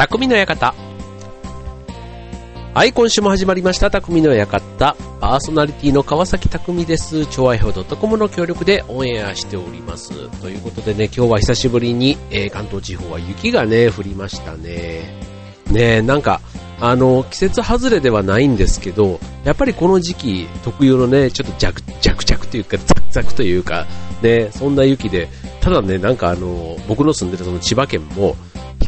匠の館。はい、今週も始まりました、匠の館。パーソナリティの川崎匠です。超愛表 .com の協力でオンエアしております。ということでね、今日は久しぶりに、えー、関東地方は雪がね、降りましたね。ねなんか、あの、季節外れではないんですけど、やっぱりこの時期特有のね、ちょっと弱、弱々というか、ザクザクというか、ね、そんな雪で、ただね、なんかあの、僕の住んでるその千葉県も、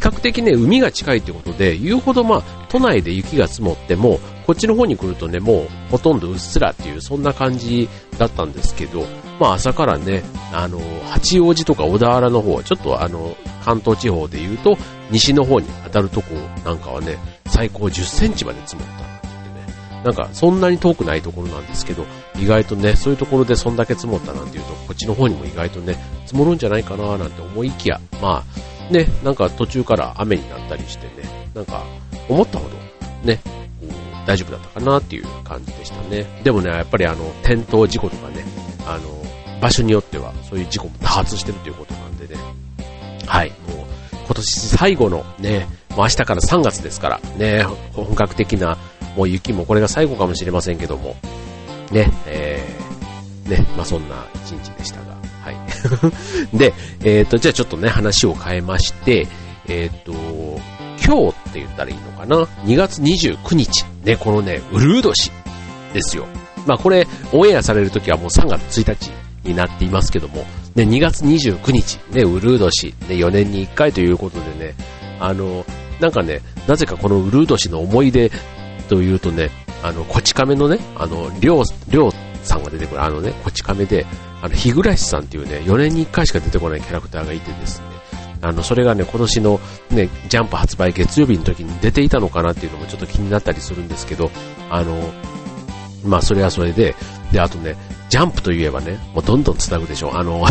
較的ね、海が近いということで、言うほどまあ、都内で雪が積もっても、こっちの方に来るとね、もうほとんどうっすらっていう、そんな感じだったんですけど、まあ朝からね、あの、八王子とか小田原の方、ちょっとあの、関東地方で言うと、西の方に当たるとこなんかはね、最高10センチまで積もったってね、なんかそんなに遠くないところなんですけど、意外とね、そういうところでそんだけ積もったなんていうと、こっちの方にも意外とね、積もるんじゃないかななんて思いきや、まあ、ね、なんか途中から雨になったりしてね、なんか思ったほどね、大丈夫だったかなっていう感じでしたね。でもね、やっぱりあの、転倒事故とかね、あの、場所によってはそういう事故も多発してるということなんでね、はい、もう今年最後のね、もう明日から3月ですから、ね、本格的なもう雪もこれが最後かもしれませんけども、ね、えー、ね、まあそんな一日でした、で、えっ、ー、と、じゃあちょっとね、話を変えまして、えっ、ー、と、今日って言ったらいいのかな ?2 月29日。ね、このね、ウルー年ですよ。まあこれ、オンエアされるときはもう3月1日になっていますけども、ね、2月29日、ね、ウルー年、ね、4年に1回ということでね、あの、なんかね、なぜかこのウルー年の思い出というとね、あの、こち亀のね、あの、りょう、りょうさんが出てくる、あのね、こち亀で、あの、日暮さんっていうね、4年に1回しか出てこないキャラクターがいてですね、あの、それがね、今年のね、ジャンプ発売月曜日の時に出ていたのかなっていうのもちょっと気になったりするんですけど、あの、まあ、それはそれで、で、あとね、ジャンプといえばね、もうどんどん繋ぐでしょ。あの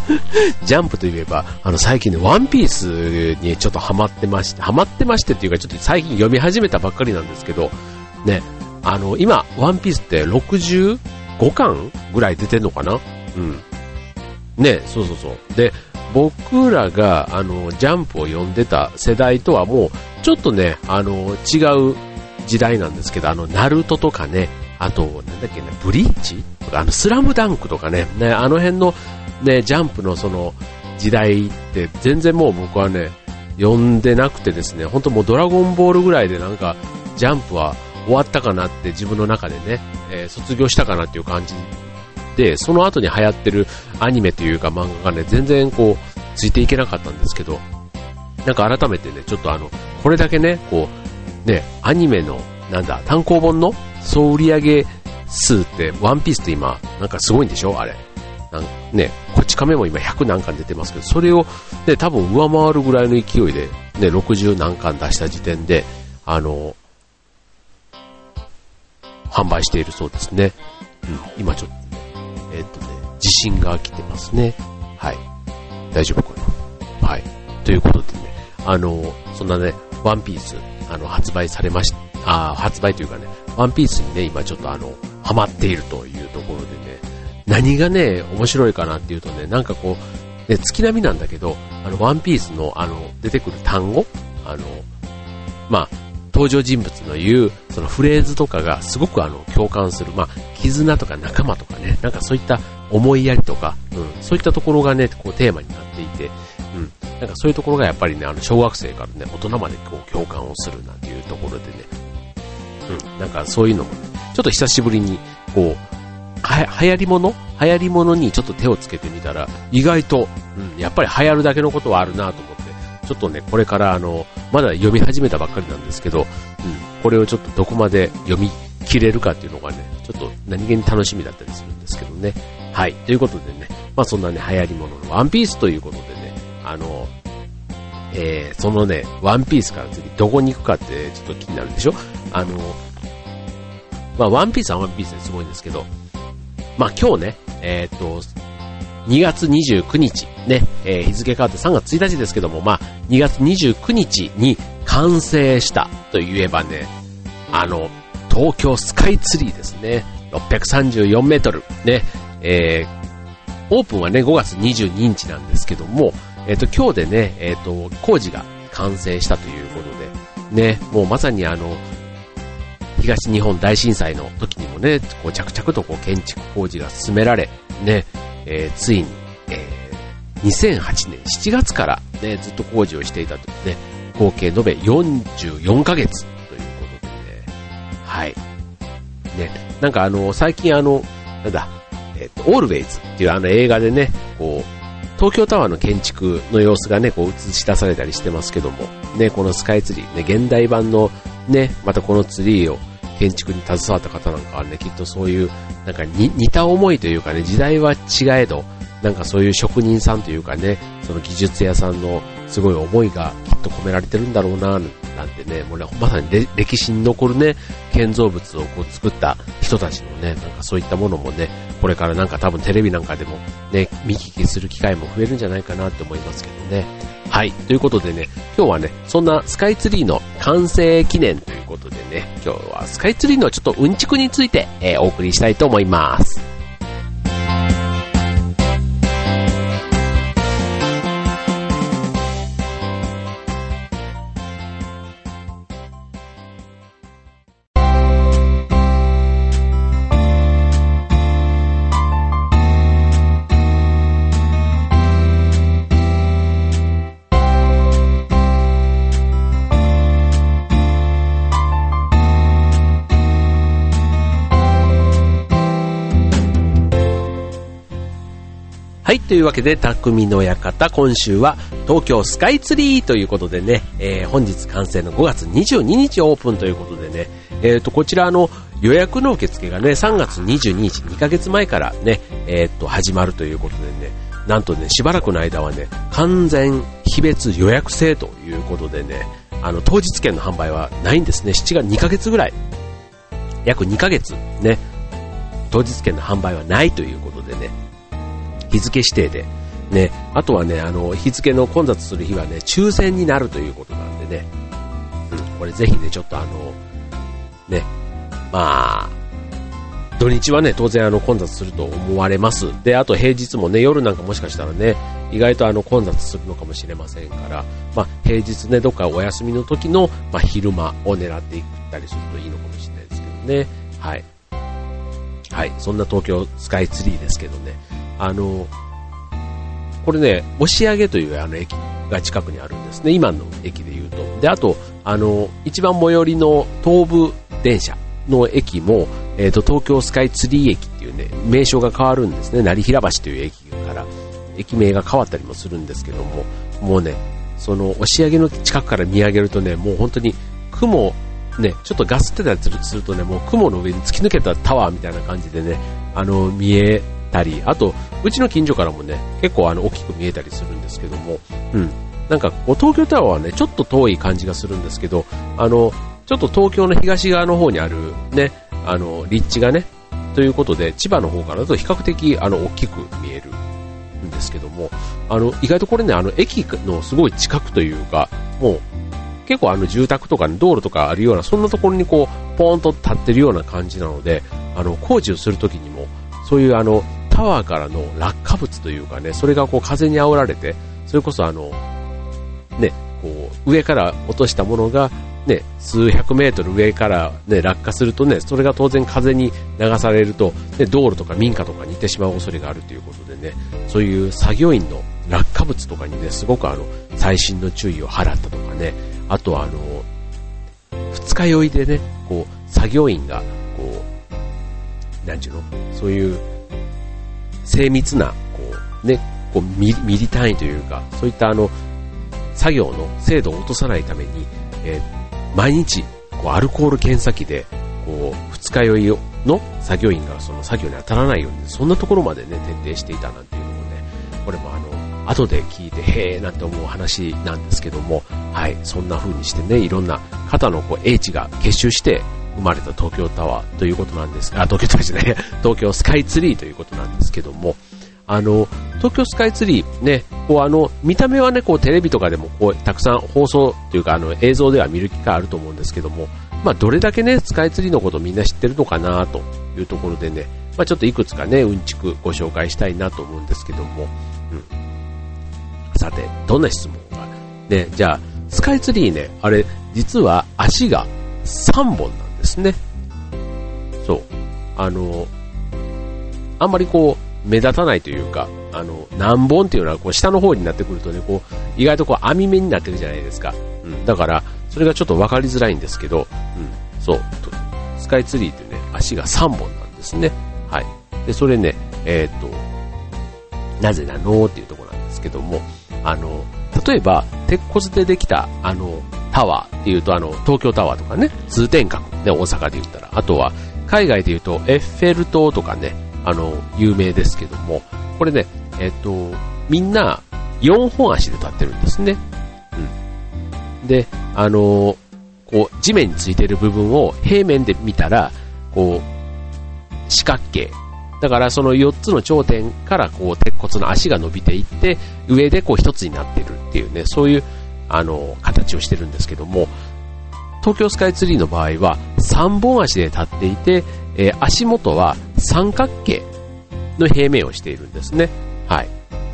ジャンプといえば、あの、最近ね、ワンピースにちょっとハマってまして、ハマってましてっていうか、ちょっと最近読み始めたばっかりなんですけど、ね、あの、今、ワンピースって65巻ぐらい出てんのかな？うん。ね、そうそうそう。で、僕らが、あの、ジャンプを読んでた世代とはもう、ちょっとね、あの、違う時代なんですけど、あの、ナルトとかね、あと、なんだっけね、ブリーチ？とか、あの、スラムダンクとかね、ね、あの辺の、ね、ジャンプのその、時代って全然もう僕はね、読んでなくてですね、本当もうドラゴンボールぐらいでなんか、ジャンプは終わったかなって自分の中でね、えー、卒業したかなっていう感じで、その後に流行ってるアニメというか漫画がね、全然こう、ついていけなかったんですけど、なんか改めてね、ちょっとあの、これだけね、こう、ね、アニメの、なんだ、単行本の総売上数って、ワンピースって今、なんかすごいんでしょ？あれ。なんね、こっち亀も今100何巻出てますけど、それを、ね、多分上回るぐらいの勢いで、ね、60何巻出した時点で、あの、販売しているそうですね。うん、今ちょっとえっ、とね、地震が来てますね。はい。大丈夫かなはい。ということでね、あの、そんなね、ワンピース、あの、発売されました、あ発売というかね、ワンピースにね、今ちょっとあの、ハマっているというところでね、何がね、面白いかなっていうとね、なんかこう、ね、月並みなんだけど、あの、ワンピースの、あの、出てくる単語あの、まあ、登場人物の言う、そのフレーズとかがすごくあの、共感する。まあ、絆とか仲間とかね、なんかそういった思いやりとか、うん、そういったところがね、こうテーマになっていて、うん、なんかそういうところがやっぱりね、あの、小学生からね、大人までこう共感をするなんていうところでね、うん、なんかそういうのもね、ちょっと久しぶりに、こう、は、流行り物流行り物にちょっと手をつけてみたら、意外と、うん、やっぱり流行るだけのことはあるなと思って、ちょっとね、これからあの、まだ読み始めたばっかりなんですけど、うん、これをちょっとどこまで読み切れるかっていうのがね、ちょっと何気に楽しみだったりするんですけどね。はい。ということでね、まあそんなね、流行り物のワンピースということでね、あの、えー、そのね、ワンピースから次どこに行くかってちょっと気になるでしょ？あの、まあワンピースはワンピースですごいんですけど、まあ今日ね、えっ、と、2月29日、ね、えー、日付変わって3月1日ですけども、まあ、2月29日に完成したといえばね、あの、東京スカイツリーですね。634メートル。ね、えー、オープンはね、5月22日なんですけども、えっ、ー、と、今日でね、えっ、と、工事が完成したということで、ね、もうまさにあの、東日本大震災の時にもね、こう着々とこう建築工事が進められ、ね、えー、ついに、えー、2008年7月からね、ずっと工事をしていたというね、合計延べ44ヶ月ということでね、はい。ね、なんかあの、最近あの、なんだ、えっ、ー、と、オールウェイズっていうあの映画でね、こう、東京タワーの建築の様子がね、こう映し出されたりしてますけども、ね、このスカイツリー、ね、現代版のね、またこのツリーを建築に携わった方なんかはね、きっとそういう、なんか似た思いというかね、時代は違えど、なんかそういう職人さんというかね、その技術屋さんのすごい思いがきっと込められてるんだろうな、なんてね、もうね、まさに歴史に残るね、建造物をこう作った人たちのね、なんかそういったものもね、これからなんか多分テレビなんかでもね、見聞きする機会も増えるんじゃないかなって思いますけどね。はい。ということでね、今日はね、そんなスカイツリーの完成記念ということでね、今日はスカイツリーのちょっとうんちくについて、えー、お送りしたいと思います。というわけで、匠の館、今週は東京スカイツリーということでね、えー、本日完成の5月22日オープンということでね、えっ、ー、と、こちらの予約の受付がね、3月22日、2ヶ月前からね、えっ、ー、と、始まるということでね、なんとね、しばらくの間はね、完全非別予約制ということでね、あの、当日券の販売はないんですね。7月2ヶ月ぐらい、約2ヶ月ね、当日券の販売はないということでね、日付指定で、ね、あとはね、あの、日付の混雑する日はね、抽選になるということなんでね、うん、これぜひね、ちょっとあの、ね、まあ、土日はね、当然あの混雑すると思われます。で、あと平日もね、夜なんかもしかしたらね、意外とあの混雑するのかもしれませんから、まあ、平日ね、どっかお休みの時の、まあ、昼間を狙っていったりするといいのかもしれないですけどね。はい。はい。そんな東京スカイツリーですけどね。あの、これね、押上というあの駅が近くにあるんですね、今の駅で言うと。で、あと、あの、一番最寄りの東武電車の駅も、えっ、ー、と、東京スカイツリー駅っていうね、名称が変わるんですね、成平橋という駅から、駅名が変わったりもするんですけども、もうね、その押上の近くから見上げるとね、もう本当に雲、ね、ちょっとガスってたりするとね、もう雲の上に突き抜けたタワーみたいな感じでね、あの、見えたり、あと、うちの近所からもね、結構あの、大きく見えたりするんですけども、うん。なんか、こう、東京タワーはね、ちょっと遠い感じがするんですけど、あの、ちょっと東京の東側の方にあるね、あの、立地がね、ということで、千葉の方からだと比較的、あの、大きく見えるんですけども、あの、意外とこれね、あの、駅のすごい近くというか、もう、結構あの住宅とか、ね、道路とかあるような、そんなところにこう、ポーンと立ってるような感じなので、あの、工事をするときにも、そういうあの、タワーからの落下物というかね、それがこう風に煽られて、それこそあの、ね、こう、上から落としたものが、ね、数百メートル上からね、落下するとね、それが当然風に流されると、ね、道路とか民家とかに行ってしまう恐れがあるということでね、そういう作業員の落下物とかにね、すごくあの、細心の注意を払ったとかね、あとはあの、二日酔いでね、こう、作業員が、こう、なんちゅうの？そういう、精密な、こう、ね、こうミリミリ単位というか、そういったあの、作業の精度を落とさないために、えー、毎日、こう、アルコール検査機で、こう、二日酔いの作業員がその作業に当たらないように、そんなところまでね、徹底していたなんていうのもね、これもあの、後で聞いて、へーなんて思う話なんですけども、はい、そんな風にしてね、いろんな肩のこう、英知が結集して、生まれた東京タワーということなんですが、東京タワーじゃない、東京スカイツリーということなんですけども、あの、東京スカイツリー、ね、こうあの、見た目はね、こうテレビとかでもこう、たくさん放送というか、あの、映像では見る機会あると思うんですけども、まあ、どれだけね、スカイツリーのことみんな知ってるのかなというところでね、まあ、ちょっといくつかね、うんちくご紹介したいなと思うんですけども、うん。さて、どんな質問が、ね、じゃあ、スカイツリーね、あれ、実は足が3本なんですね。そう。あの、あんまりこう、目立たないというか、あの、何本っていうのはこう下の方になってくるとね、こう、意外とこう網目になってるじゃないですか。うん。だから、それがちょっと分かりづらいんですけど、うん。そう。スカイツリーってね、足が3本なんですね。はい。で、それね、えっ、と、なぜなのっていうところなんですけども、あの、例えば、鉄骨でできた、あの、タワーっていうと、あの、東京タワーとかね、通天閣、ね、大阪で言ったら、あとは、海外で言うと、エッフェル塔とかね、あの、有名ですけども、これね、えっ、と、みんな、4本足で立ってるんですね。うん。で、あの、こう、地面についてる部分を平面で見たら、こう、四角形だからその4つの頂点からこう鉄骨の足が伸びていって、上でこう1つになってるっていうね、そういうあの形をしてるんですけども、東京スカイツリーの場合は3本足で立っていて、えー、足元は三角形の平面をしているんですね。はい。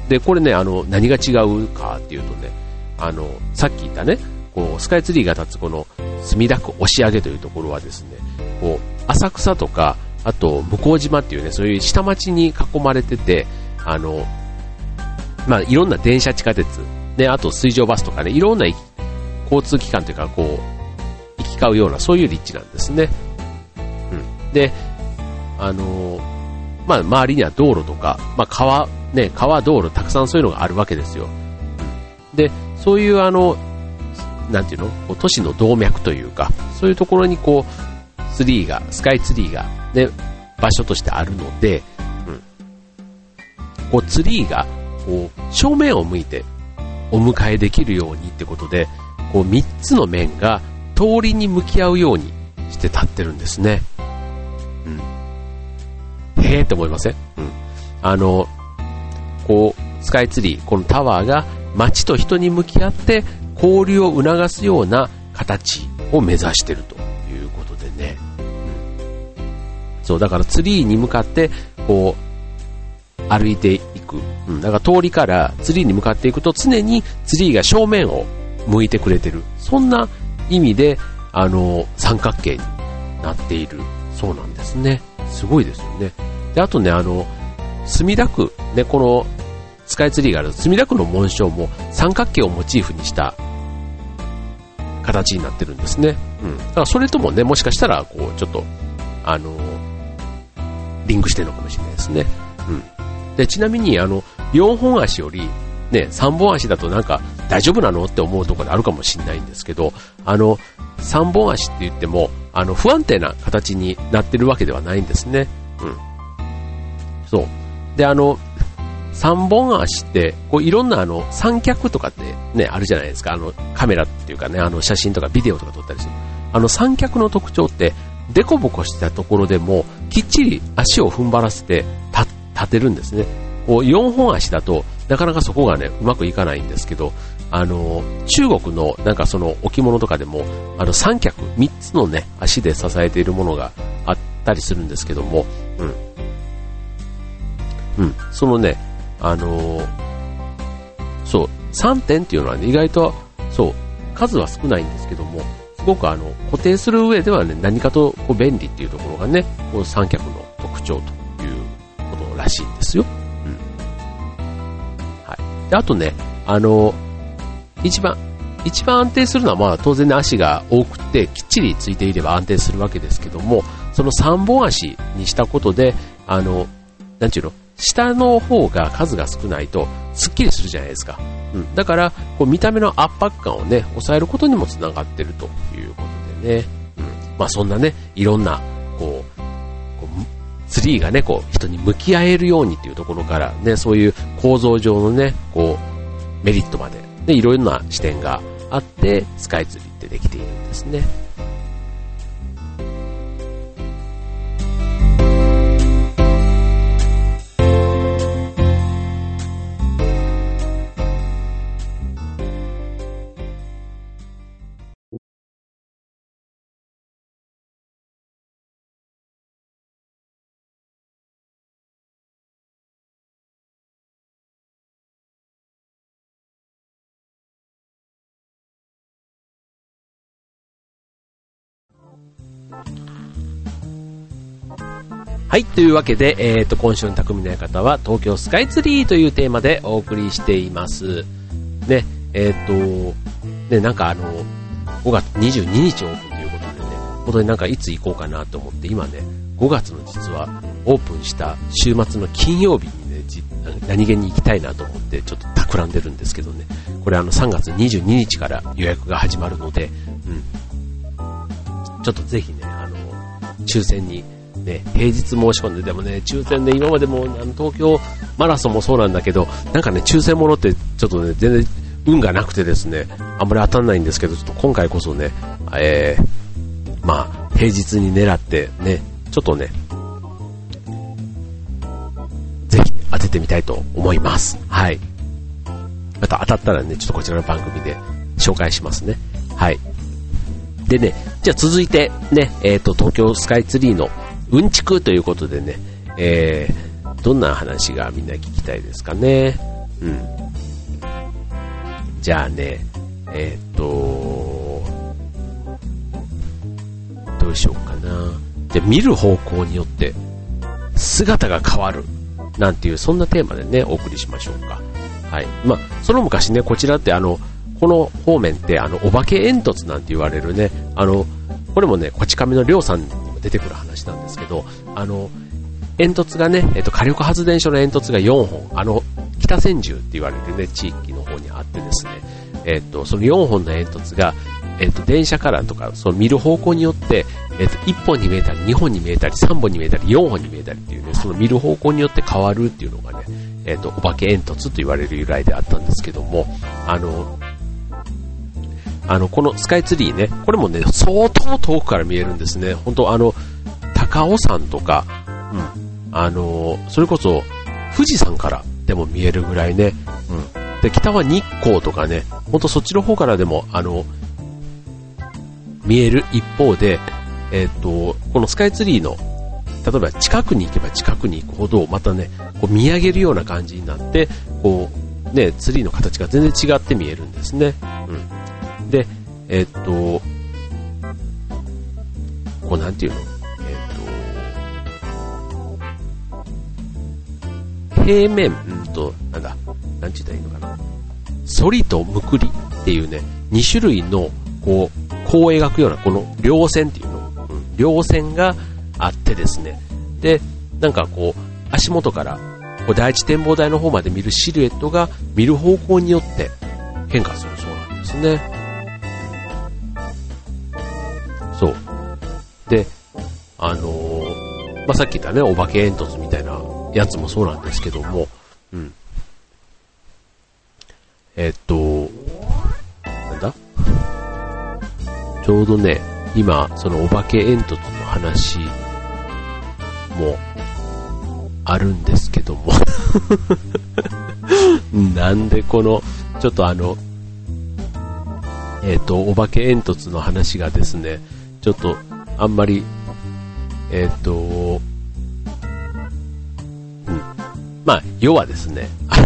で、これね、あの、何が違うかっていうとね、あの、さっき言ったね、こう、スカイツリーが立つこの墨田区押上というところはですね、こう、浅草とかあと、向島っていうね、そういう下町に囲まれてて、あの、まあ、いろんな電車地下鉄、で、あと水上バスとかね、いろんな交通機関というか、こう、行き交うような、そういう立地なんですね。うん。で、あの、まあ、周りには道路とか、まあ、川、ね、川、道路、たくさんそういうのがあるわけですよ。で、そういうあの、なんていうの？都市の動脈というか、そういうところにこう、ツリーが、スカイツリーがね、場所としてあるので、うん。こう、ツリーが、こう、正面を向いてお迎えできるようにってことで、こう、三つの面が通りに向き合うようにして立ってるんですね。うん。へえって思いません？うん。あの、こう、スカイツリー、このタワーが街と人に向き合って交流を促すような形を目指してるということでね。うんそう、だからツリーに向かって、こう、歩いていく。うん、だから通りからツリーに向かっていくと常にツリーが正面を向いてくれてる。そんな意味で、あの、三角形になっている。そうなんですね。すごいですよね。で、あとね、あの、墨田区、ね、このスカイツリーがある墨田区の紋章も三角形をモチーフにした形になってるんですね。うん。だからそれともね、もしかしたら、こう、ちょっと、あの、リンクしてるのかもしれないですね。うん。で、ちなみに、あの、4本足より、ね、3本足だとなんか大丈夫なのって思うところであるかもしれないんですけど、あの、3本足って言っても、あの、不安定な形になってるわけではないんですね。うん。そう。で、あの、3本足って、こういろんなあの、三脚とかってね、あるじゃないですか。あの、カメラっていうかね、あの、写真とかビデオとか撮ったりする。あの、三脚の特徴って、デコボコしたところでも、きっちり足を踏ん張らせて立てるんですね。こう4本足だと、なかなかそこがね、うまくいかないんですけど、あの、中国のなんかその置物とかでも、あの三脚、3つのね、足で支えているものがあったりするんですけども、うん。うん、そのね、あのそう、3点っていうのはね、意外と、そう、数は少ないんですけども、すごくあの固定する上ではね、何かとこう便利っていうところがね、この三脚の特徴らしいんですよ。うん。はい。で、あとね、あの、一番、一番安定するのはまあ当然ね足が多くてきっちりついていれば安定するわけですけども、その3本足にしたことで、あの、なんちゅうの、下の方が数が少ないとすっきりするじゃないですか。うん、だから、こう見た目の圧迫感をね、抑えることにもつながってるということでね。うん、まあそんなね、いろんな、ツリーがね、こう人に向き合えるようにっていうところからね、そういう構造上のね、こう、メリットまで、で、いろんな視点があって、スカイツリーってできているんですね。はい、というわけで、えっ、ー、と、今週の匠の館は東京スカイツリーというテーマでお送りしています。ね、えっ、ー、と、ね、なんかあの、5月22日オープンということでね、本当になんかいつ行こうかなと思って、今ね、5月の実はオープンした週末の金曜日にね、何気に行きたいなと思ってちょっと企んでるんですけどね、これあの3月22日から予約が始まるので、うん、ちょっとぜひね、抽選にね、平日申し込んで、でもね、抽選で今までもあの東京マラソンもそうなんだけど、なんかね、抽選ものってちょっとね、全然運がなくてですね、あんまり当たんないんですけど、ちょっと今回こそね、えー、まあ、平日に狙ってね、ちょっとね、ぜひ当ててみたいと思います。はい。また当たったらね、ちょっとこちらの番組で紹介しますね。はい。でね、じゃあ続いてね、えっ、ー、と、東京スカイツリーのうんちくということでね、えー、どんな話がみんな聞きたいですかね。うん。じゃあね、えー、っと、どうしようかな。じゃ見る方向によって姿が変わる。なんていう、そんなテーマでね、お送りしましょうか。はい。まあ、その昔ね、こちらってあの、この方面ってあの、お化け煙突なんて言われるね、あの、これもね、こち亀のりょうさんにも出てくる話なんですけど、あの、煙突がね、えっと、火力発電所の煙突が4本、あの、北千住って言われるね、地域の方にあってですね、えっと、その4本の煙突が、えっと、電車からとか、その見る方向によって、えっと、1本に見えたり、2本に見えたり、3本に見えたり、4本に見えたりっていうね、その見る方向によって変わるっていうのがね、えっと、お化け煙突と言われる由来であったんですけども、あの、あの、このスカイツリーね、これもね、相当遠くから見えるんですね。本当あの、高尾山とか、うん、あの、それこそ、富士山からでも見えるぐらいね、うん。で、北は日光とかね、ほんとそっちの方からでも、あの、見える一方で、えっ、ー、と、このスカイツリーの、例えば近くに行けば近くに行くほど、またね、こう見上げるような感じになって、こう、ね、ツリーの形が全然違って見えるんですね。うん。で、えっと、こうなんていうの？えっと、平面、んと、なんだ、なんて言ったらいいのかな？反りとむくりっていうね、2種類の、こう、こう描くような、この両線っていうの、うん、両線があってですね。で、なんかこう、足元から、こう第一展望台の方まで見るシルエットが見る方向によって変化するそうなんですね。で、あのー、まあ、さっき言ったね、お化け煙突みたいなやつもそうなんですけども、うん。えっと、なんだ？ちょうどね、今、そのお化け煙突の話もあるんですけども なんでこの、ちょっとあの、えっ、と、お化け煙突の話がですね、ちょっと、あんまり、えっ、と、うん。まあ、要はですね、あの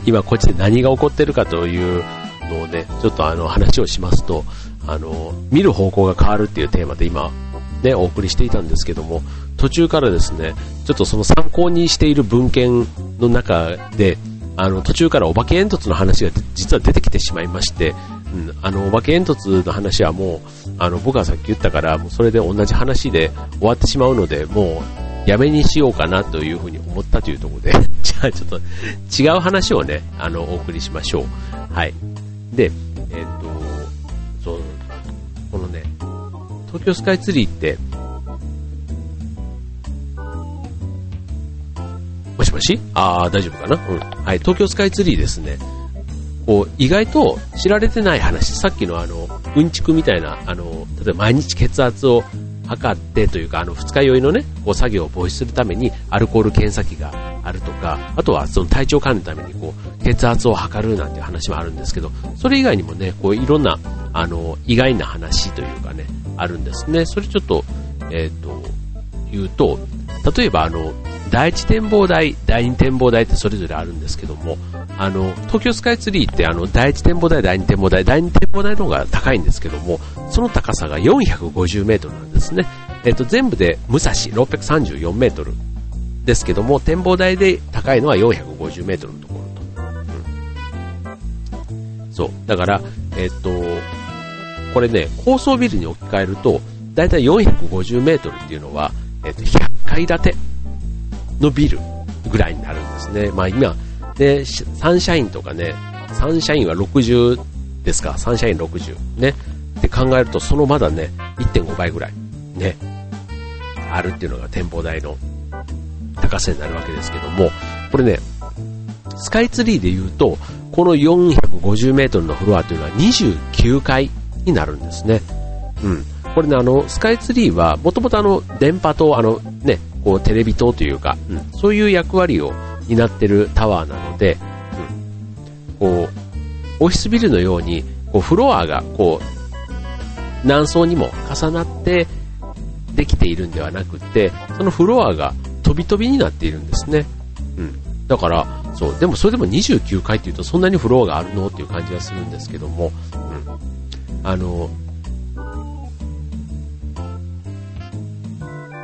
今こっちで何が起こってるかというのをね、ちょっとあの話をしますと、あの、見る方向が変わるっていうテーマで今、ね、お送りしていたんですけども、途中からですね、ちょっとその参考にしている文献の中で、あの、途中からお化け煙突の話が実は出てきてしまいまして、うん、あの、お化け煙突の話はもう、あの、僕がさっき言ったから、もうそれで同じ話で終わってしまうので、もう、やめにしようかなというふうに思ったというところで、じゃあちょっと違う話をね、あの、お送りしましょう。はい。で、えっ、と、そう、このね、東京スカイツリーって、もしもし？ああ、大丈夫かな？うん。はい、東京スカイツリーですね。こう、意外と知られてない話、さっきのあの、うんちくみたいな、あの、例えば毎日血圧を測ってというか、あの、二日酔いのね、こう作業を防止するためにアルコール検査器があるとか、あとはその体調管理のためにこう、血圧を測るなんて話もあるんですけど、それ以外にもね、こう、いろんな、あの、意外な話というかね、あるんですね。それちょっと、えっ、ー、と、言うと、例えばあの、第一展望台、第二展望台ってそれぞれあるんですけども、あの、東京スカイツリーってあの、第一展望台、第二展望台、第二展望台の方が高いんですけども、その高さが450メートルなんですね。えっと、全部で武蔵634メートルですけども、展望台で高いのは450メートルのところと。うん。そう。だから、えっと、これね、高層ビルに置き換えると、だいたい450メートルっていうのは、えっと、100階建てのビルぐらいになるんですね。まあ今、で、サンシャインとかね、サンシャインは60ですか、サンシャイン60。ね。って考えると、そのまだね、1.5倍ぐらい、ね、あるっていうのが展望台の高さになるわけですけども、これね、スカイツリーで言うと、この450メートルのフロアというのは29階になるんですね。うん。これね、あの、スカイツリーは、もともとあの、電波塔、あの、ね、こう、テレビ塔というか、うん、そういう役割を担ってるタワーなので、うん、こう、オフィスビルのように、こう、フロアが、こう、何層にも重なってできているんではなくて、そのフロアが飛び飛びになっているんですね。うん。だから、そう、でもそれでも29階っていうとそんなにフロアがあるのっていう感じがするんですけども、うん。あの、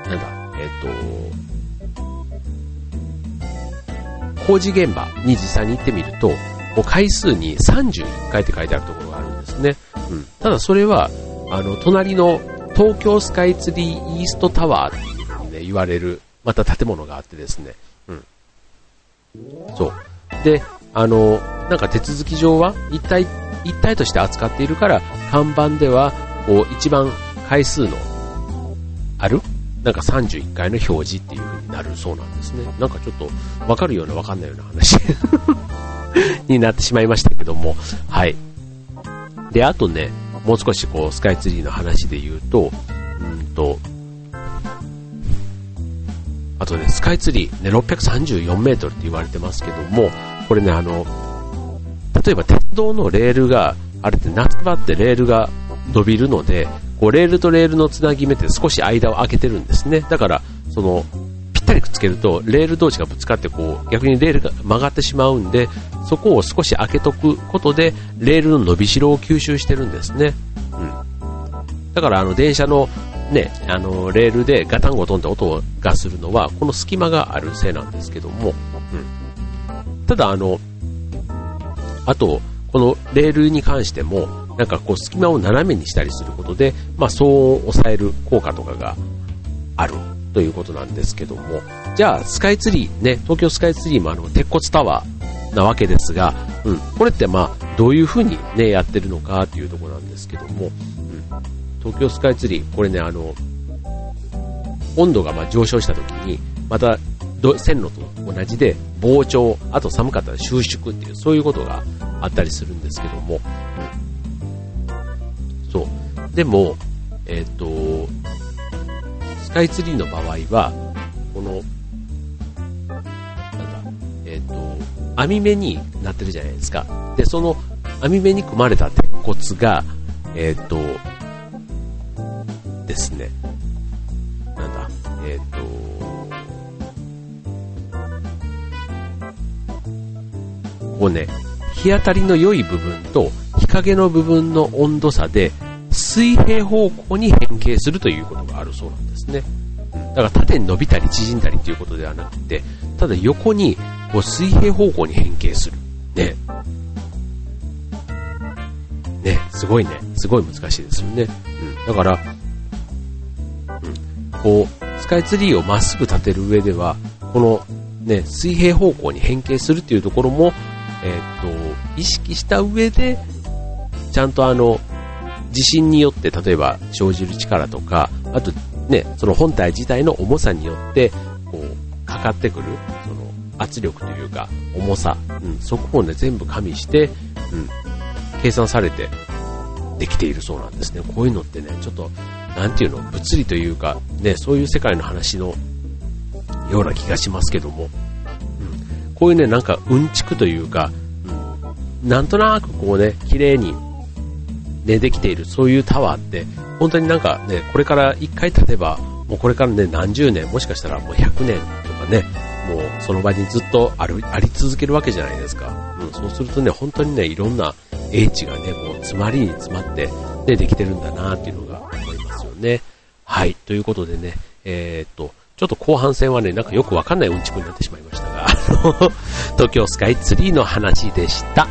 なんだ、えっ、工事現場に実際に行ってみると、回数に31回って書いてあるところがあるんですね。うん。ただそれは、あの、隣の東京スカイツリーイーストタワーっていうふうにね、言われる、また建物があってですね。うん。そう。で、あの、なんか手続き上は一体、一体として扱っているから、看板では、こう、一番回数のあるなんか31回の表示っていう風になるそうなんですね。なんかちょっとわかるようなわかんないような話 になってしまいましたけども、はい。で、あとね、もう少しこうスカイツリーの話で言うと、うんと、あとね、スカイツリー、ね、634メートルって言われてますけども、これね、あの、例えば鉄道のレールが、あれって夏場ってレールが伸びるので、こうレールとレールのつなぎ目って少し間を空けてるんですね。だから、その、ぴったりくっつけると、レール同士がぶつかって、こう、逆にレールが曲がってしまうんで、そこを少し開けとくことで、レールの伸びしろを吸収してるんですね。うん。だから、あの、電車の、ね、あの、レールでガタンゴトンって音がするのは、この隙間があるせいなんですけども、うん。ただ、あの、あと、このレールに関しても、なんかこう隙間を斜めにしたりすることで、まあ、騒音を抑える効果とかがあるということなんですけども、じゃあスカイツリー、ね、東京スカイツリーもあの鉄骨タワーなわけですが、うん、これってまあどういう風にね、やってるのかっていうところなんですけども、うん、東京スカイツリー、これね、あの、温度がま上昇した時に、また線路と同じで膨張、あと寒かったら収縮っていう、そういうことがあったりするんですけども、そう。でも、えっ、ー、と、スカイツリーの場合は、この、なんだ、えっ、ー、と、網目になってるじゃないですか。で、その網目に組まれた鉄骨が、えっ、ー、と、ですね。なんだ、えっ、と、ここね、日当たりの良い部分と陰の部分の温度差で水平方向に変形するということがあるそうなんですね。だから縦に伸びたり縮んだりということではなくて、ただ横にこう水平方向に変形する。ね。ね、すごいね。すごい難しいですよね。うん。だから、うん。こう、スカイツリーをまっすぐ立てる上では、このね、水平方向に変形するっていうところも、えっ、と、意識した上で、ちゃんとあの、地震によって例えば生じる力とか、あとね、その本体自体の重さによって、こう、かかってくる、その圧力というか、重さ、うん、そこをね、全部加味して、うん、計算されてできているそうなんですね。こういうのってね、ちょっと、なんていうの、物理というか、ね、そういう世界の話のような気がしますけども、うん、こういうね、なんか、うんちくというか、うん、なんとなくこうね、綺麗に、ね、できている、そういうタワーって、本当になんかね、これから一回経てば、もうこれからね、何十年、もしかしたらもう100年とかね、もうその場にずっとある、あり続けるわけじゃないですか。うん、そうするとね、本当にね、いろんな英知がね、もう詰まりに詰まって、ね、できてるんだなっていうのが思いますよね。はい。ということでね、えー、っと、ちょっと後半戦はね、なんかよくわかんないうんちくになってしまいましたが、東京スカイツリーの話でした。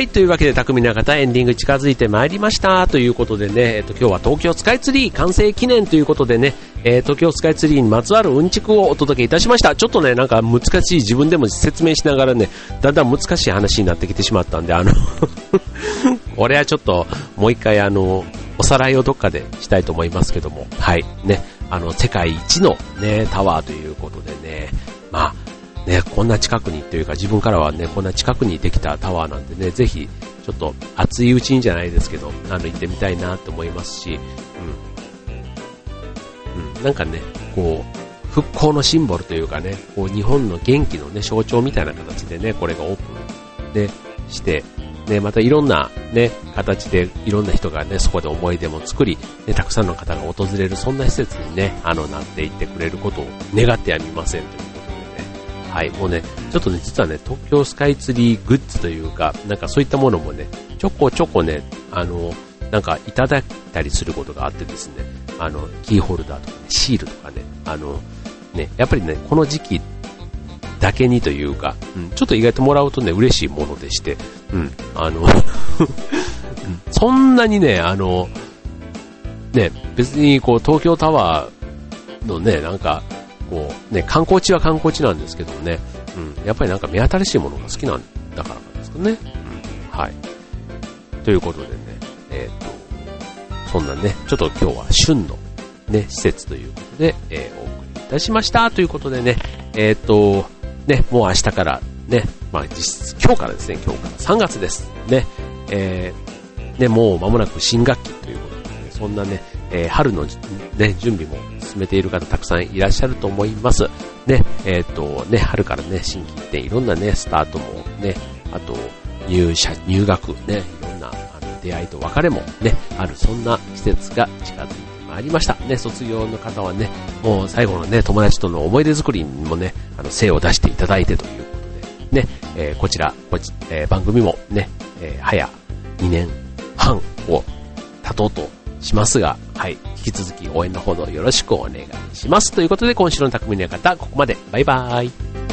はい、というわけで、匠の方、エンディング近づいてまいりました。ということでね、えっと、今日は東京スカイツリー完成記念ということでね、えー、東京スカイツリーにまつわるうんちくをお届けいたしました。ちょっとね、なんか難しい自分でも説明しながらね、だんだん難しい話になってきてしまったんで、あの 俺はちょっと、もう一回あの、おさらいをどっかでしたいと思いますけども、はい、ね、あの、世界一のね、タワーということでね、まあ、ね、こんな近くにというか自分からはね、こんな近くにできたタワーなんでね、ぜひ、ちょっと熱いうちにじゃないですけど、あの、行ってみたいなと思いますし、うん。うん、なんかね、こう、復興のシンボルというかね、こう、日本の元気のね、象徴みたいな形でね、これがオープンでして、ね、またいろんなね、形でいろんな人がね、そこで思い出も作り、ね、たくさんの方が訪れる、そんな施設にね、あの、なっていってくれることを願ってやみませんというはい、もうね、ちょっとね、実はね、東京スカイツリーグッズというか、なんかそういったものもね、ちょこちょこね、あの、なんかいただいたりすることがあってですね、あの、キーホルダーとかね、シールとかね、あの、ね、やっぱりね、この時期だけにというか、うん、ちょっと意外ともらうとね、嬉しいものでして、うん、あの そんなにね、あの、ね、別にこう、東京タワーのね、なんか、こう、ね、観光地は観光地なんですけどもね、うん、やっぱりなんか目新しいものが好きなんだからなんですかね。うん、はい。ということでね、えっ、と、そんなね、ちょっと今日は旬のね、施設ということで、えー、お送りいたしました。ということでね、えっ、と、ね、もう明日からね、まあ実質今日からですね、今日から3月です。ね、えー、ね、もう間もなく新学期ということで、ね、そんなね、えー、春の、ね、準備も進めている方たくさんいらっしゃると思います。ね、えっ、ー、とね、春からね、新規一点いろんなね、スタートもね、あと、入社、入学、ね、いろんなあの出会いと別れもね、ある、そんな季節が近づいてまいりました。ね、卒業の方はね、もう最後のね、友達との思い出作りにもね、あの、精を出していただいてということで、ね、えー、こちら、こち、えー、番組もね、えー、早2年半を経とうとしますが、はい。引き続き応援のほどよろしくお願いします。ということで、今週の匠の館、ここまで。バイバーイ。